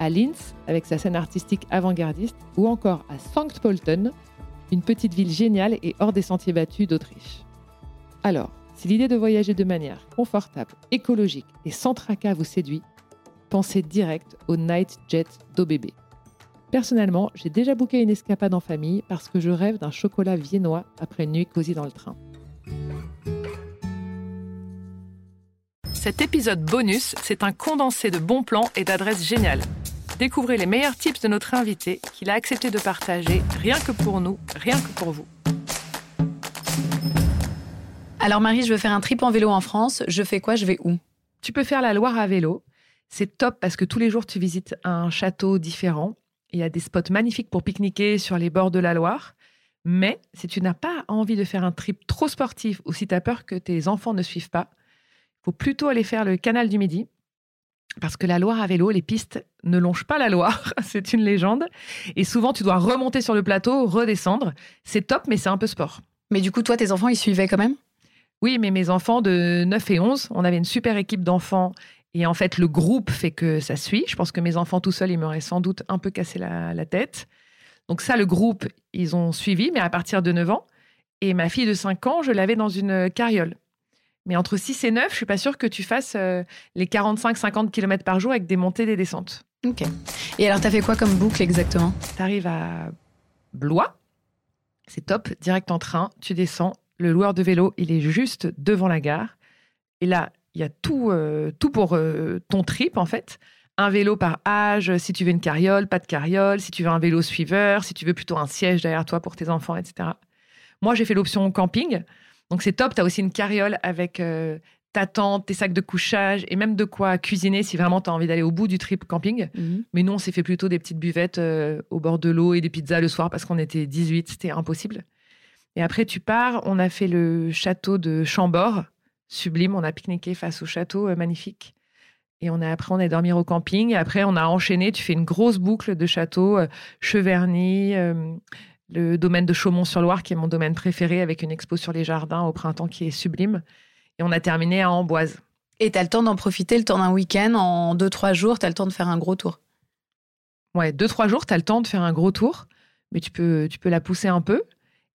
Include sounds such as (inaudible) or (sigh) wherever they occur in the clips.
à Linz avec sa scène artistique avant-gardiste ou encore à Sankt Pölten, une petite ville géniale et hors des sentiers battus d'Autriche. Alors, si l'idée de voyager de manière confortable, écologique et sans tracas vous séduit, pensez direct au Night Jet d'OBB. Personnellement, j'ai déjà booké une escapade en famille parce que je rêve d'un chocolat viennois après une nuit cosy dans le train. Cet épisode bonus, c'est un condensé de bons plans et d'adresses géniales. Découvrez les meilleurs tips de notre invité qu'il a accepté de partager rien que pour nous, rien que pour vous. Alors Marie, je veux faire un trip en vélo en France. Je fais quoi? Je vais où? Tu peux faire la Loire à vélo. C'est top parce que tous les jours tu visites un château différent. Il y a des spots magnifiques pour pique-niquer sur les bords de la Loire. Mais si tu n'as pas envie de faire un trip trop sportif ou si tu as peur que tes enfants ne suivent pas, il faut plutôt aller faire le canal du Midi. Parce que la Loire à vélo, les pistes ne longent pas la Loire, (laughs) c'est une légende. Et souvent, tu dois remonter sur le plateau, redescendre. C'est top, mais c'est un peu sport. Mais du coup, toi, tes enfants, ils suivaient quand même? Oui, mais mes enfants de 9 et 11, on avait une super équipe d'enfants. Et en fait, le groupe fait que ça suit. Je pense que mes enfants tout seuls, ils m'auraient sans doute un peu cassé la, la tête. Donc ça, le groupe, ils ont suivi, mais à partir de 9 ans. Et ma fille de 5 ans, je l'avais dans une carriole. Mais entre 6 et 9, je suis pas sûre que tu fasses euh, les 45-50 km par jour avec des montées et des descentes. Ok. Et alors, t'as fait quoi comme boucle exactement? Tu arrives à Blois, c'est top, direct en train, tu descends. Le loueur de vélo, il est juste devant la gare. Et là, il y a tout, euh, tout pour euh, ton trip, en fait. Un vélo par âge, si tu veux une carriole, pas de carriole, si tu veux un vélo suiveur, si tu veux plutôt un siège derrière toi pour tes enfants, etc. Moi, j'ai fait l'option camping. Donc c'est top, tu as aussi une carriole avec euh, ta tente, tes sacs de couchage et même de quoi cuisiner si vraiment tu as envie d'aller au bout du trip camping. Mhm. Mais nous, on s'est fait plutôt des petites buvettes euh, au bord de l'eau et des pizzas le soir parce qu'on était 18, c'était impossible. Et après, tu pars, on a fait le château de Chambord, sublime, on a pique-niqué face au château, euh, magnifique. Et on a, après, on est dormir au camping. Et après, on a enchaîné, tu fais une grosse boucle de châteaux, euh, Cheverny, euh, le domaine de Chaumont-sur-Loire, qui est mon domaine préféré, avec une expo sur les jardins au printemps qui est sublime. Et on a terminé à Amboise. Et t'as le temps d'en profiter, le temps d'un week-end, en deux, trois jours, t'as le temps de faire un gros tour. Ouais, deux, trois jours, tu as le temps de faire un gros tour, mais tu peux, tu peux la pousser un peu.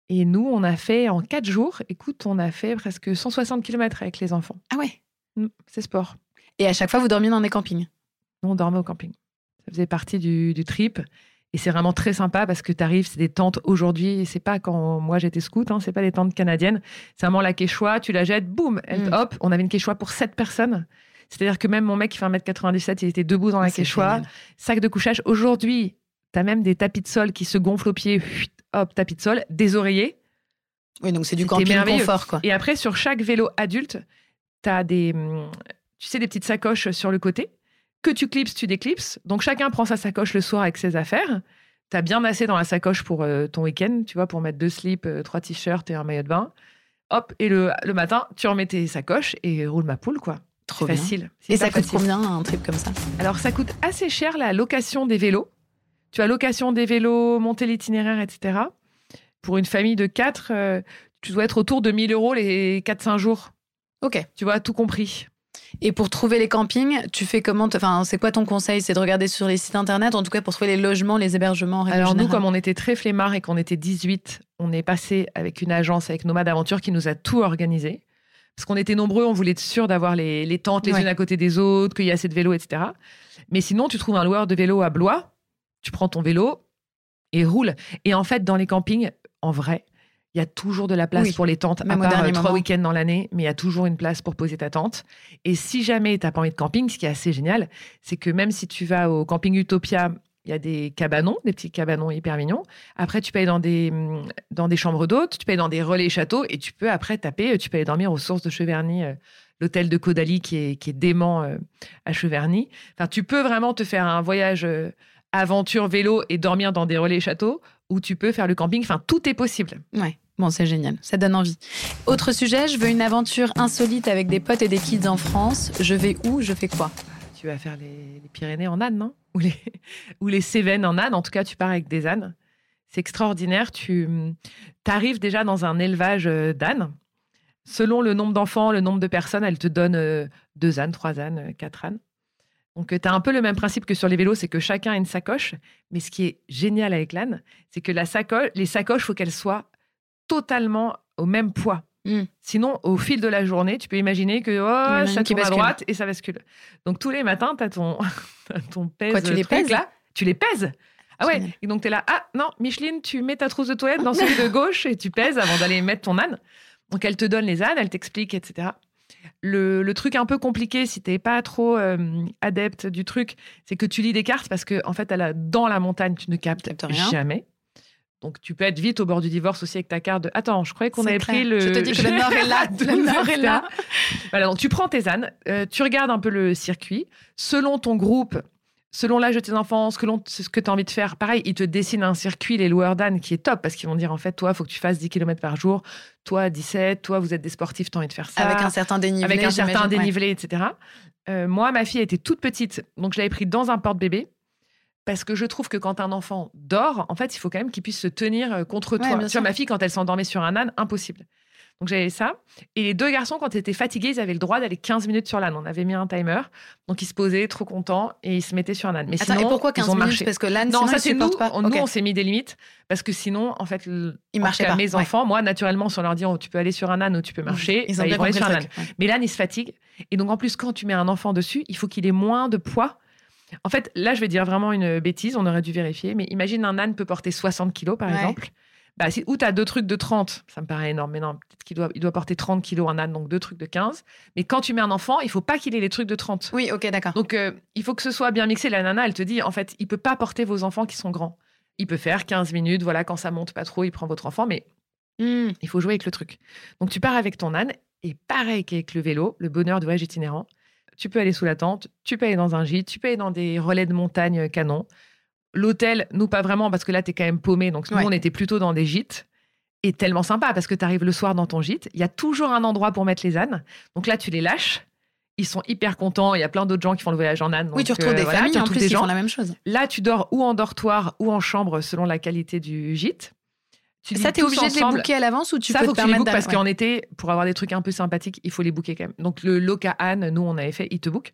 Et nous, on a fait en quatre jours, écoute, on a fait presque 160 km avec les enfants. Ah ouais? Mm, C'est sport. Et à chaque fois, vous dormiez dans des campings? Nous, on dormait au camping. Ça faisait partie du, du trip. Et c'est vraiment très sympa parce que tu arrives, c'est des tentes aujourd'hui. C'est pas quand moi j'étais scout, hein, c'est pas des tentes canadiennes. C'est vraiment la quechua, tu la jettes, boum, elle, Mm. hop. On avait une quechua pour sept personnes. C'est-à-dire que même mon mec qui fait 1m97, il était debout dans la C'est quechua. Sac de couchage. Aujourd'hui, tu as même des tapis de sol qui se gonflent aux pieds. Hop, tapis de sol, des oreillers. Oui, donc c'est du camping confort, quoi. Et après, sur chaque vélo adulte, tu as des, hum, tu sais, des petites sacoches sur le côté que tu clipses, tu déclipses. Donc chacun prend sa sacoche le soir avec ses affaires. Tu as bien assez dans la sacoche pour euh, ton week-end, tu vois, pour mettre deux slips, euh, trois t-shirts et un maillot de bain. Hop, et le, le matin, tu remets tes sacoches et roule ma poule, quoi. Trop bien. facile. Et ça coûte facile. combien un trip comme ça? Alors, ça coûte assez cher la location des vélos. Tu as location des vélos, monter l'itinéraire, etc. Pour une famille de quatre, euh, tu dois être autour de 1000 euros les 4-5 jours. Ok. Tu vois, tout compris. Et pour trouver les campings, tu fais comment Enfin, c'est quoi ton conseil? C'est de regarder sur les sites internet, en tout cas pour trouver les logements, les hébergements. Alors nous, comme on était très flemmards et qu'on était 18, on est passé avec une agence, avec Nomade Aventure, qui nous a tout organisé. Parce qu'on était nombreux, on voulait être sûr d'avoir les, les tentes les Ouais. unes à côté des autres, qu'il y a assez de vélos, etc. Mais sinon, tu trouves un loueur de vélo à Blois, tu prends ton vélo et roule. Et en fait, dans les campings, en vrai, il y a toujours de la place Oui. pour les tentes, Même à part euh, trois week-ends dans l'année, mais il y a toujours une place pour poser ta tente. Et si jamais tu n'as pas envie de camping, ce qui est assez génial, c'est que même si tu vas au camping Utopia, il y a des cabanons, des petits cabanons hyper mignons. Après, tu peux aller dans des, hum, dans des chambres d'hôtes, tu peux aller dans des relais châteaux et tu peux après taper, tu peux aller dormir aux sources de Cheverny, euh, l'hôtel de Caudalie qui est, qui est dément euh, à Cheverny. Enfin, tu peux vraiment te faire un voyage euh, aventure vélo et dormir dans des relais châteaux, ou tu peux faire le camping. Enfin, tout est possible. Ouais. Bon, c'est génial, ça donne envie. Autre sujet, je veux une aventure insolite avec des potes et des kids en France. Je vais où Je fais quoi? Tu vas faire les, Pyrénées en âne, non? Ou les, (laughs) ou les Cévennes en âne. En tout cas, tu pars avec des ânes. C'est extraordinaire. Tu arrives déjà dans un élevage euh, d'ânes. Selon le nombre d'enfants, le nombre de personnes, elle te donne euh, deux ânes, trois ânes, euh, quatre ânes. Donc, tu as un peu le même principe que sur les vélos, c'est que chacun a une sacoche. Mais ce qui est génial avec l'âne, c'est que la sacoche, les sacoches, faut qu'elles soient totalement au même poids. Mm. Sinon, au fil de la journée, tu peux imaginer que oh, ça tourne à droite et ça bascule. Donc tous les matins, tu as ton, (laughs) ton pèse. Quoi, tu les pèses là. Tu les pèses. Ah ouais. Génial. Et donc tu es là. Ah non, Micheline, tu mets ta trousse de toilette dans (laughs) celui de gauche et tu pèses avant d'aller mettre ton âne. Donc elle te donne les ânes, elle t'explique, etc. Le, le truc un peu compliqué, si t'es pas trop euh, adepte du truc, c'est que tu lis des cartes parce que en fait, elle a, dans la montagne, tu ne captes Captes rien. jamais. Donc tu peux être vite au bord du divorce aussi avec ta carte de attends, je croyais qu'on avait clair. pris le Je te dis que le nord est là, (laughs) le nord est là. Voilà, donc tu prends tes ânes, euh, tu regardes un peu le circuit, selon ton groupe, selon l'âge de tes enfants, ce que, ce que tu as envie de faire. Pareil, ils te dessinent un circuit, les loueurs d'ânes, qui est top, parce qu'ils vont dire en fait, toi, il faut que tu fasses 10 km par jour, toi, 17, toi, vous êtes des sportifs, tu as envie de faire ça. Avec un certain dénivelé. avec un certain ouais. dénivelé, etc. Euh, moi, ma fille était toute petite, donc je l'avais pris dans un porte-bébé. Parce que je trouve que quand un enfant dort, en fait, il faut quand même qu'il puisse se tenir euh, contre Ouais, toi. vois, ma fille, quand elle s'endormait sur un âne, impossible. Donc j'avais ça. Et les deux garçons, quand ils étaient fatigués, ils avaient le droit d'aller 15 minutes sur l'âne. On avait mis un timer. Donc ils se posaient, trop contents, et ils se mettaient sur un âne. Mais Attends, sinon, et pourquoi ils 15 ont minutes marché. Parce que l'âne, Non, sinon, ça c'est nous. pas. On-. Nous, on s'est mis des limites parce que sinon, en fait, Ils en marchaient tout cas, pas, Mes ouais. enfants, moi, naturellement, si on leur dit oh, tu peux aller sur un âne ou tu peux marcher, Ils bah, vont aller compris sur un âne. ouais. Mais l'âne, il se fatigue. Et donc, en plus, quand tu mets un enfant dessus, il faut qu'il ait moins de poids. En fait, là, je vais dire vraiment une bêtise, on aurait dû vérifier. Mais imagine un âne peut porter 60 kilos, par Ouais. exemple. Bah, si, ou tu as deux trucs de 30, ça me paraît énorme, mais non, peut-être qu'il doit, il doit porter 30 kilos un âne, donc deux trucs de 15. Mais quand tu mets un enfant, il faut pas qu'il ait les trucs de 30. Oui, ok, d'accord. Donc, euh, il faut que ce soit bien mixé. La nana, elle te dit, en fait, il peut pas porter vos enfants qui sont grands. Il peut faire 15 minutes, voilà, quand ça monte pas trop, il prend votre enfant, mais Hmm. il faut jouer avec le truc. Donc, tu pars avec ton âne, et pareil qu'avec le vélo, le bonheur de voyage itinérant, tu peux aller sous la tente, tu peux aller dans un gîte, tu peux aller dans des relais de montagne euh, canon. L'hôtel, nous, pas vraiment, parce que là, tu es quand même paumé. Donc, nous, Ouais. on était plutôt dans des gîtes. Et tellement sympa, parce que tu arrives le soir dans ton gîte, il y a toujours un endroit pour mettre les ânes. Donc là, tu les lâches. Ils sont hyper contents. Il y a plein d'autres gens qui font le voyage en âne. Oui, tu retrouves euh, des voilà, familles en plus qui font la même chose. Là, tu dors ou en dortoir ou en chambre selon la qualité du gîte. Tu Ça, t'es obligé de les booker à l'avance ou tu ça, peux faut te que tu les bookes parce qu'en été, pour avoir des trucs un peu sympathiques, il faut les booker quand même. Donc, le Loca Anne, nous, on avait fait, il te book.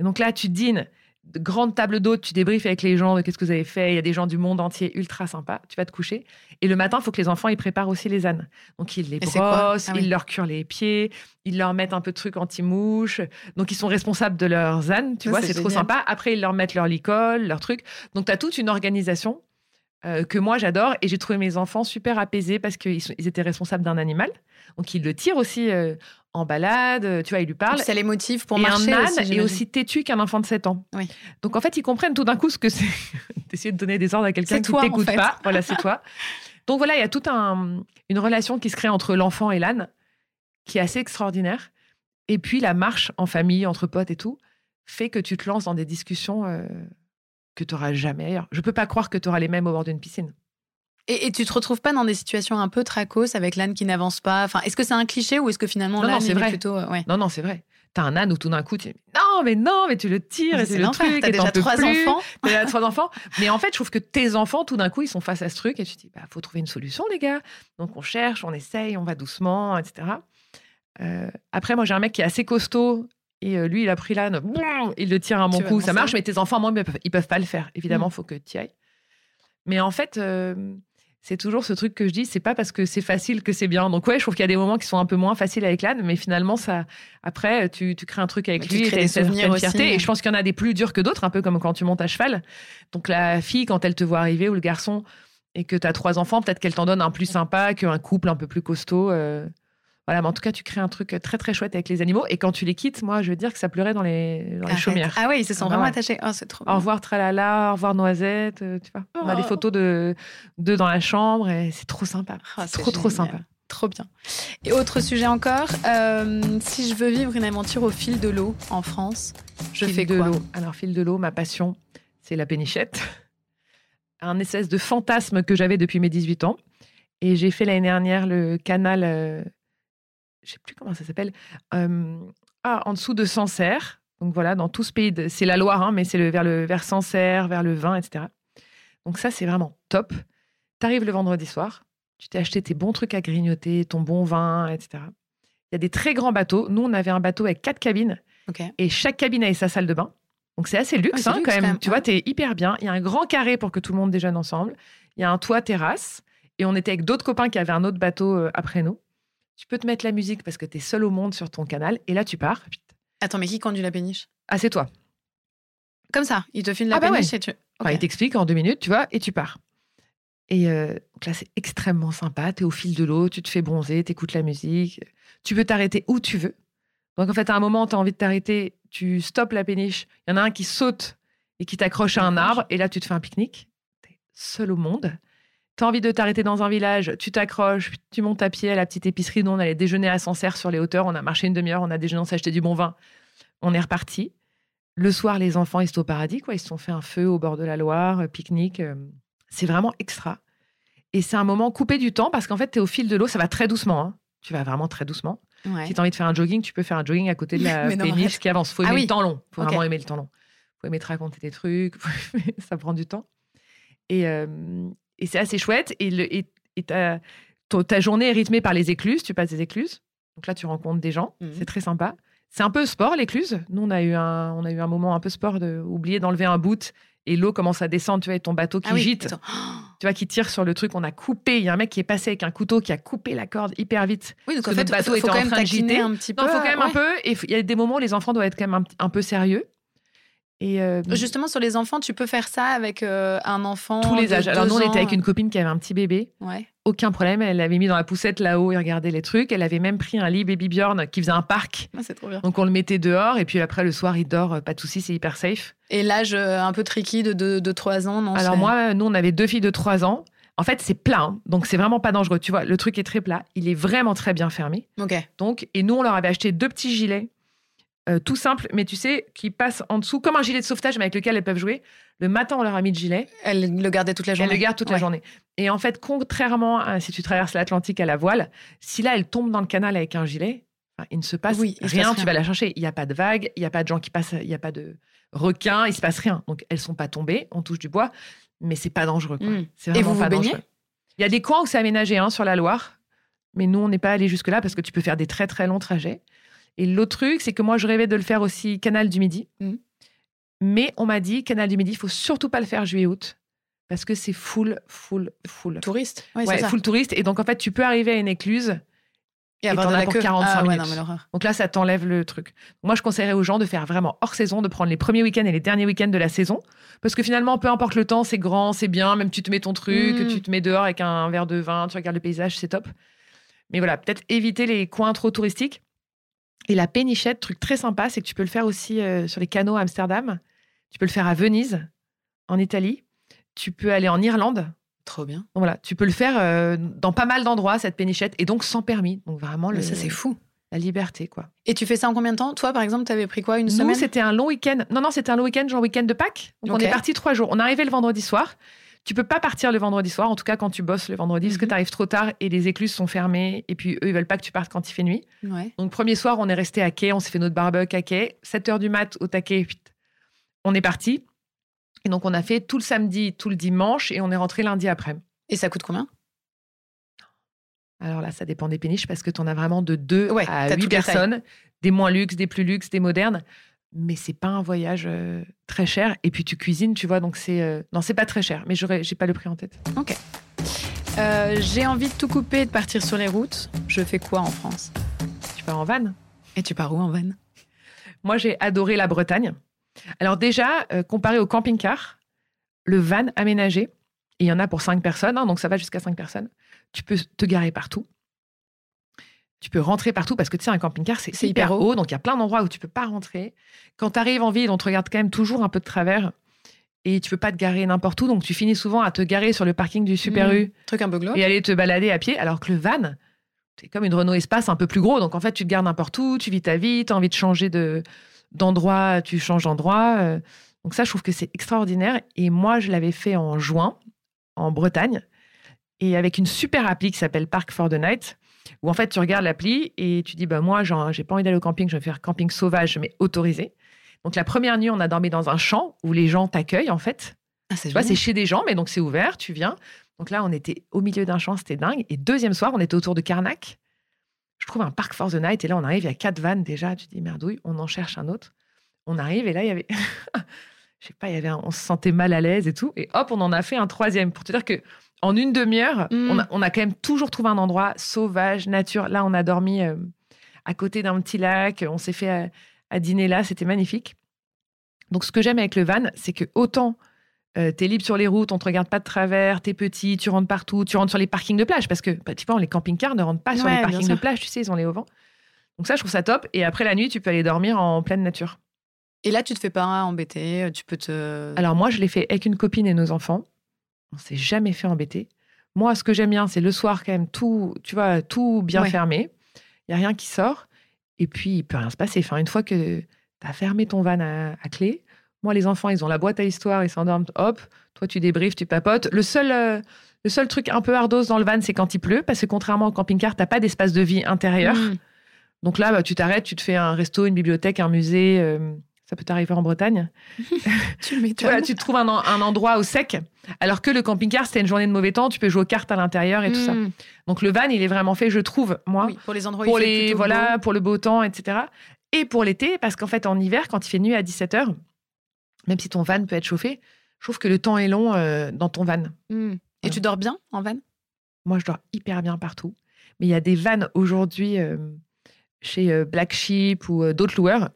Et donc là, tu dînes, de grande table d'hôte, tu débriefes avec les gens de qu'est-ce que vous avez fait. Il y a des gens du monde entier ultra sympas. Tu vas te coucher. Et le matin, il faut que les enfants, ils préparent aussi les ânes. Donc, ils les brossent, Ah oui. ils leur curent les pieds, ils leur mettent un peu de trucs anti-mouches. Donc, ils sont responsables de leurs ânes. Tu Ça, vois, c'est trop sympa. Après, ils leur mettent leur licol, leurs trucs. Donc, tu as toute une organisation euh, que moi j'adore et j'ai trouvé mes enfants super apaisés parce qu'ils ils étaient responsables d'un animal. Donc ils le tirent aussi euh, en balade, euh, tu vois, ils lui parlent. Ça les motive pour et marcher un âne aussi, est aussi têtu qu'un enfant de 7 ans. Oui. Donc en fait, ils comprennent tout d'un coup ce que c'est (laughs) d'essayer de donner des ordres à quelqu'un qui en t'écoute fait. pas. Voilà, c'est toi. (laughs) Donc voilà, il y a toute un, une relation qui se crée entre l'enfant et l'âne qui est assez extraordinaire. Et puis la marche en famille, entre potes et tout, fait que tu te lances dans des discussions euh, que tu n'auras jamais ailleurs. Je peux pas croire que tu auras les mêmes au bord d'une piscine. Et, et tu te retrouves pas dans des situations un peu tracos avec l'âne qui n'avance pas? Enfin, est-ce que c'est un cliché ou est-ce que finalement l'âne est vrai. plutôt euh, ouais. Non, non, c'est vrai. T'as un âne où tout d'un coup, tu dis non, mais non, mais tu le tires et C'est le truc. T'as déjà trois plus. enfants. (laughs) T'as déjà trois enfants. Mais en fait, je trouve que tes enfants, tout d'un coup, ils sont face à ce truc et tu te dis, bah, faut trouver une solution, les gars. Donc on cherche, on essaye, on va doucement, etc. Euh, après, moi, j'ai un mec qui est assez costaud. Et euh, lui, il a pris l'âne, il le tire Tu vas coup, dans ça marche, mais tes enfants, moi, ils peuvent, ils peuvent pas le faire. Évidemment, Mm. faut que tu y ailles. Mais en fait, euh, c'est toujours ce truc que je dis, c'est pas parce que c'est facile que c'est bien. Donc ouais, je trouve qu'il y a des moments qui sont un peu moins faciles avec l'âne, mais finalement, ça, après, tu, tu crées un truc avec Tu lui, et crées t'as des une souvenirs aussi. fierté. Et je pense qu'il y en a des plus durs que d'autres, un peu comme quand tu montes à cheval. Donc la fille, quand elle te voit arriver, ou le garçon, et que tu as trois enfants, peut-être qu'elle t'en donne un plus sympa qu'un couple un peu plus costaud. euh, Voilà, mais en tout cas, tu crées un truc très très chouette avec les animaux. Et quand tu les quittes, moi, je veux dire que ça pleurait dans les, dans les chaumières. Ah ouais, ils se sont Ah vraiment ouais. attachés. Oh, c'est trop. Au revoir Tralala, au revoir Noisette, euh, tu vois. On a des Oh. photos de d'eux dans la chambre et c'est trop sympa. Ah, c'est trop trop sympa. Trop bien. Et autre sujet encore, euh, si je veux vivre une aventure au fil de l'eau en France, je Fil fais de quoi l'eau. Alors fil de l'eau, ma passion, c'est la pénichette. (laughs) un espèce de fantasme que j'avais depuis mes 18 ans. Et j'ai fait l'année dernière le canal, euh, je sais plus comment ça s'appelle, euh, ah, en dessous de Sancerre. Donc voilà, dans tout ce pays, c'est la Loire, hein, mais c'est le, vers, le, vers Sancerre, vers le vin, etc. Donc ça, c'est vraiment top. Tu arrives le vendredi soir, tu t'es acheté tes bons trucs à grignoter, ton bon vin, etc. Il y a des très grands bateaux. Nous, on avait un bateau avec quatre cabines et chaque cabine avait sa salle de bain. Donc c'est assez luxe, hein, luxe, quand même. quand même, Tu vois, t'es hyper bien. Il y a un grand carré pour que tout le monde déjeune ensemble. Il y a un toit terrasse. Et on était avec d'autres copains qui avaient un autre bateau euh, après nous. Tu peux te mettre la musique parce que tu es seul au monde sur ton canal. Et là, tu pars. Attends, mais qui conduit la péniche? Ah, c'est toi. Comme ça, il te file la Ah bah péniche et tu. Enfin, Ok. il t'explique en deux minutes, tu vois, et tu pars. Et euh, donc là, c'est extrêmement sympa. Tu es au fil de l'eau, tu te fais bronzer, tu écoutes la musique. Tu peux t'arrêter où tu veux. Donc, en fait, à un moment, tu as envie de t'arrêter, tu stoppes la péniche. Il y en a un qui saute et qui t'accroche à un arbre. Et là, tu te fais un pique-nique. Tu es seul au monde. Envie de t'arrêter dans un village, tu t'accroches, tu montes à pied à la petite épicerie. Nous, on allait déjeuner à Sancerre sur les hauteurs. On a marché une demi-heure, on a déjeuné, on s'est acheté du bon vin. On est reparti. Le soir, les enfants, ils sont au paradis, quoi. Ils se sont fait un feu au bord de la Loire, euh, pique-nique. euh, C'est vraiment extra. Et c'est un moment coupé du temps parce qu'en fait, tu es au fil de l'eau. Ça va très doucement. hein. Tu vas vraiment très doucement. Ouais. Si tu as envie de faire un jogging, tu peux faire un jogging à côté de (laughs) la non, péniche qui avance. faut Ah aimer oui. le temps long. faut Ok. vraiment aimer le temps long. faut aimer te raconter tes trucs. (laughs) ça prend du temps. Et, euh, et c'est assez chouette. Et, le- et- et ta, journée est rythmée par les écluses. Tu passes des écluses. Donc là, tu rencontres des gens. Mhm. C'est très sympa. C'est un peu sport, l'écluse. Nous, on a, eu un, on a eu un moment un peu sport de oublier d'enlever un bout et l'eau commence à descendre. Tu vois, et ton bateau qui Ah oui, gîte attends. tu vois, qui tire sur le truc. On a coupé. Il y a un mec qui est passé avec un couteau qui a coupé la corde hyper vite. Oui, donc en Parce fait, notre bateau faut, était faut en quand même train de gîter. un petit peu. Non, faut quand même un peu. Et il y a des moments où les enfants doivent être quand même un, un peu sérieux. Et euh, Justement, sur les enfants, tu peux faire ça avec euh, un enfant. tous les de âges. Alors nous, on était avec une copine qui avait un petit bébé. Ouais. Aucun problème. Elle l'avait mis dans la poussette là-haut et regardait les trucs. Elle avait même pris un lit Baby Bjorn qui faisait un parc. Ah, c'est trop bien. Donc on le mettait dehors et puis après le soir il dort, euh, pas de souci, c'est hyper safe. Et l'âge un peu tricky de 2 de, 3 ans, non Alors moi, nous on avait deux filles de 3 ans. En fait c'est plat, hein. donc c'est vraiment pas dangereux. Tu vois, le truc est très plat, il est vraiment très bien fermé. Ok. Donc et nous on leur avait acheté deux petits gilets, euh, tout simples, mais tu sais qui passent en dessous comme un gilet de sauvetage mais avec lequel elles peuvent jouer. Le matin on leur a mis le gilet, Elle le gardait toute la elles journée. le gardent toute la journée. Et en fait contrairement à si tu traverses l'Atlantique à la voile, si là elle tombe dans le canal avec un gilet, il ne se passe Oui, se rien, passe tu rien. vas la chercher. Il n'y a pas de vagues, il n'y a pas de gens qui passent, il n'y a pas de requins, il se passe rien. Donc elles sont pas tombées, on touche du bois, mais c'est pas dangereux. quoi. Mm. C'est Et vraiment vous vous pas baignez? Dangereux. Il y a des coins où c'est aménagé hein, sur la Loire, mais nous on n'est pas allé jusque là parce que tu peux faire des très très longs trajets. Et l'autre truc, c'est que moi je rêvais de le faire aussi Canal du Midi, Mm. mais on m'a dit Canal du Midi, il faut surtout pas le faire juillet-août parce que c'est full, full, full. Touriste. Oui, Ouais, c'est ça. full touriste. Et donc, en fait, tu peux arriver à une écluse. Et avoir t'en de la pour queue. 45 ah, ouais, minutes. non. Donc là, ça t'enlève le truc. Moi, je conseillerais aux gens de faire vraiment hors saison, de prendre les premiers week-ends et les derniers week-ends de la saison. Parce que finalement, peu importe le temps, c'est grand, c'est bien. Même tu te mets ton truc, Mm. tu te mets dehors avec un verre de vin, tu regardes le paysage, c'est top. Mais voilà, peut-être éviter les coins trop touristiques. Et la pénichette, truc très sympa, c'est que tu peux le faire aussi euh, sur les canaux à Amsterdam. Tu peux le faire à Venise, en Italie. Tu peux aller en Irlande. Trop bien. Donc voilà, tu peux le faire euh, dans pas mal d'endroits, cette pénichette, et donc sans permis. Donc vraiment, le, Mais ça, c'est fou. la liberté, quoi. Et tu fais ça en combien de temps? Toi, par exemple, t'avais pris quoi? Une Nous, semaine? c'était un long week-end. Non, non, c'était un long week-end, genre week-end de Pâques. Donc on est parti trois jours. On est arrivé le vendredi soir. Tu peux pas partir le vendredi soir, en tout cas quand tu bosses le vendredi, parce que Mhm. tu arrives trop tard et les écluses sont fermées. Et puis eux, ils veulent pas que tu partes quand il fait nuit. Ouais. Donc premier soir, on est resté à quai, on s'est fait notre barbecue à quai. 7 heures du mat au taquet, on est parti. Et donc on a fait tout le samedi, tout le dimanche, et on est rentré lundi après. Et ça coûte combien? Alors là, ça dépend des péniches parce que tu en as vraiment de 2 Ouais, à t'as 8 toutes les tailles. personnes, des moins luxe, des plus luxe, des modernes. Mais c'est pas un voyage euh, très cher. Et puis tu cuisines, tu vois, donc c'est. euh, Non, c'est pas très cher, mais j'aurais, j'ai pas le prix en tête. Ok. Euh, J'ai envie de tout couper et de partir sur les routes. Je fais quoi en France? Tu pars en van. Et tu pars où en van? Moi, j'ai adoré la Bretagne. Alors, déjà, euh, comparé au camping-car, le van aménagé, et il y en a pour 5 personnes, hein, donc ça va jusqu'à 5 personnes, tu peux te garer partout. Tu peux rentrer partout parce que tu sais, un camping-car, c'est hyper hyper haut, donc il y a plein d'endroits où tu peux pas rentrer. Quand tu arrives en ville, on te regarde quand même toujours un peu de travers et tu peux pas te garer n'importe où, donc tu finis souvent à te garer sur le parking du Super Mm. U Truc un peu glauque. et aller te balader à pied, alors que le van, c'est comme une Renault Espace un peu plus gros. Donc en fait, tu te gardes n'importe où, tu vis ta vie, tu as envie de changer de, d'endroit, tu changes d'endroit. euh. Donc ça, je trouve que c'est extraordinaire. Et moi, je l'avais fait en juin. en Bretagne et avec une super appli qui s'appelle Park for the Night où en fait tu regardes l'appli et tu dis bah moi j'ai pas envie d'aller au camping, je vais faire camping sauvage mais autorisé. Donc la première nuit on a dormi dans un champ où les gens t'accueillent en fait. Ah, c'est Tu vois, génial. c'est chez des gens, mais donc c'est ouvert, tu viens. Donc là, on était au milieu d'un champ, c'était dingue. Et deuxième soir, on était autour de Carnac. Je trouve un parc for the night. Et là, on arrive, il y a quatre vannes déjà. Tu dis, merdouille, on en cherche un autre. On arrive, et là, il y avait. (laughs) Je sais pas, y avait un- on se sentait mal à l'aise et tout. Et hop, on en a fait un troisième. Pour te dire que en une demi-heure, Mm. on, a, on a quand même toujours trouvé un endroit sauvage, nature. Là, on a dormi euh, à côté d'un petit lac. On s'est fait à, à dîner là. C'était magnifique. Donc, ce que j'aime avec le van, c'est que autant euh, t'es libre sur les routes, on te regarde pas de travers, t'es petit, tu rentres partout, tu rentres sur les parkings de plage parce que pratiquement les camping-cars ne rentrent pas sur les parkings de plage, tu sais, ils ont les auvents. Donc ça, je trouve ça top. Et après la nuit, tu peux aller dormir en pleine nature. Et là, tu te fais pas embêter, tu peux te. Alors moi, je l'ai fait avec une copine et nos enfants. On s'est jamais fait embêter. Moi, ce que j'aime bien, c'est le soir quand même tout, tu vois, tout bien Ouais. fermé. Il y a rien qui sort. Et puis, il peut rien se passer. Enfin, une fois que tu as fermé ton van à, à clé, moi, les enfants, ils ont la boîte à histoire, ils s'endorment, hop. Toi, tu débriefes, tu papotes. Le seul, euh, le seul truc un peu ardos dans le van, c'est quand il pleut, parce que contrairement au camping-car, t'as pas d'espace de vie intérieur. Mm. Donc là, bah, tu t'arrêtes, tu te fais un resto, une bibliothèque, un musée. euh, ça peut t'arriver en Bretagne. (laughs) Tu m'étonnes. Tu, vois, tu te trouves un, en- un endroit au sec. Alors que le camping-car, c'était une journée de mauvais temps, tu peux jouer aux cartes à l'intérieur et tout ça. Mm. Donc le van, il est vraiment fait, je trouve, moi, Oui, pour les endroits où pour il fait les plutôt voilà, beau. pour le beau temps, etc. Et pour l'été, parce qu'en fait, en hiver, quand il fait nuit à 17h, même si ton van peut être chauffé, je trouve que le temps est long euh, dans ton van. Mm. Et Voilà. tu dors bien en van? Moi, je dors hyper bien partout. Mais il y a des vannes aujourd'hui euh, chez euh, Black Sheep ou d'autres loueurs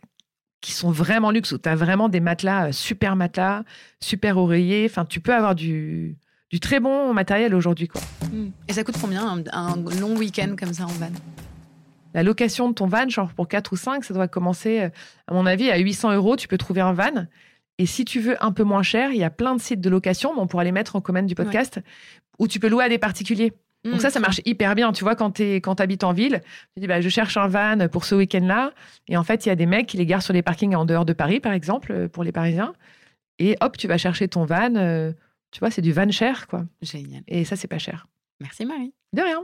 qui sont vraiment luxe, où tu as vraiment des matelas, euh, super matelas, super oreillers. Enfin, tu peux avoir du, du très bon matériel aujourd'hui. quoi. Mm. Et ça coûte combien un, un long week-end comme ça en van? La location de ton van, genre pour 4 ou 5, ça doit commencer, euh, à mon avis, à 800 euros. Tu peux trouver un van. Et si tu veux un peu moins cher, il y a plein de sites de location, mais on pourra les mettre en commande du podcast, où tu peux louer à des particuliers. Donc Mm. ça, ça marche hyper bien. Tu vois, quand tu quand habites en ville, tu dis, bah, je cherche un van pour ce week-end-là. Et en fait, il y a des mecs qui les garent sur les parkings en dehors de Paris, par exemple, euh, pour les Parisiens. Et hop, tu vas chercher ton van. euh, tu vois, c'est du van cher, quoi. Génial. Et ça, c'est pas cher. Merci Marie. De rien.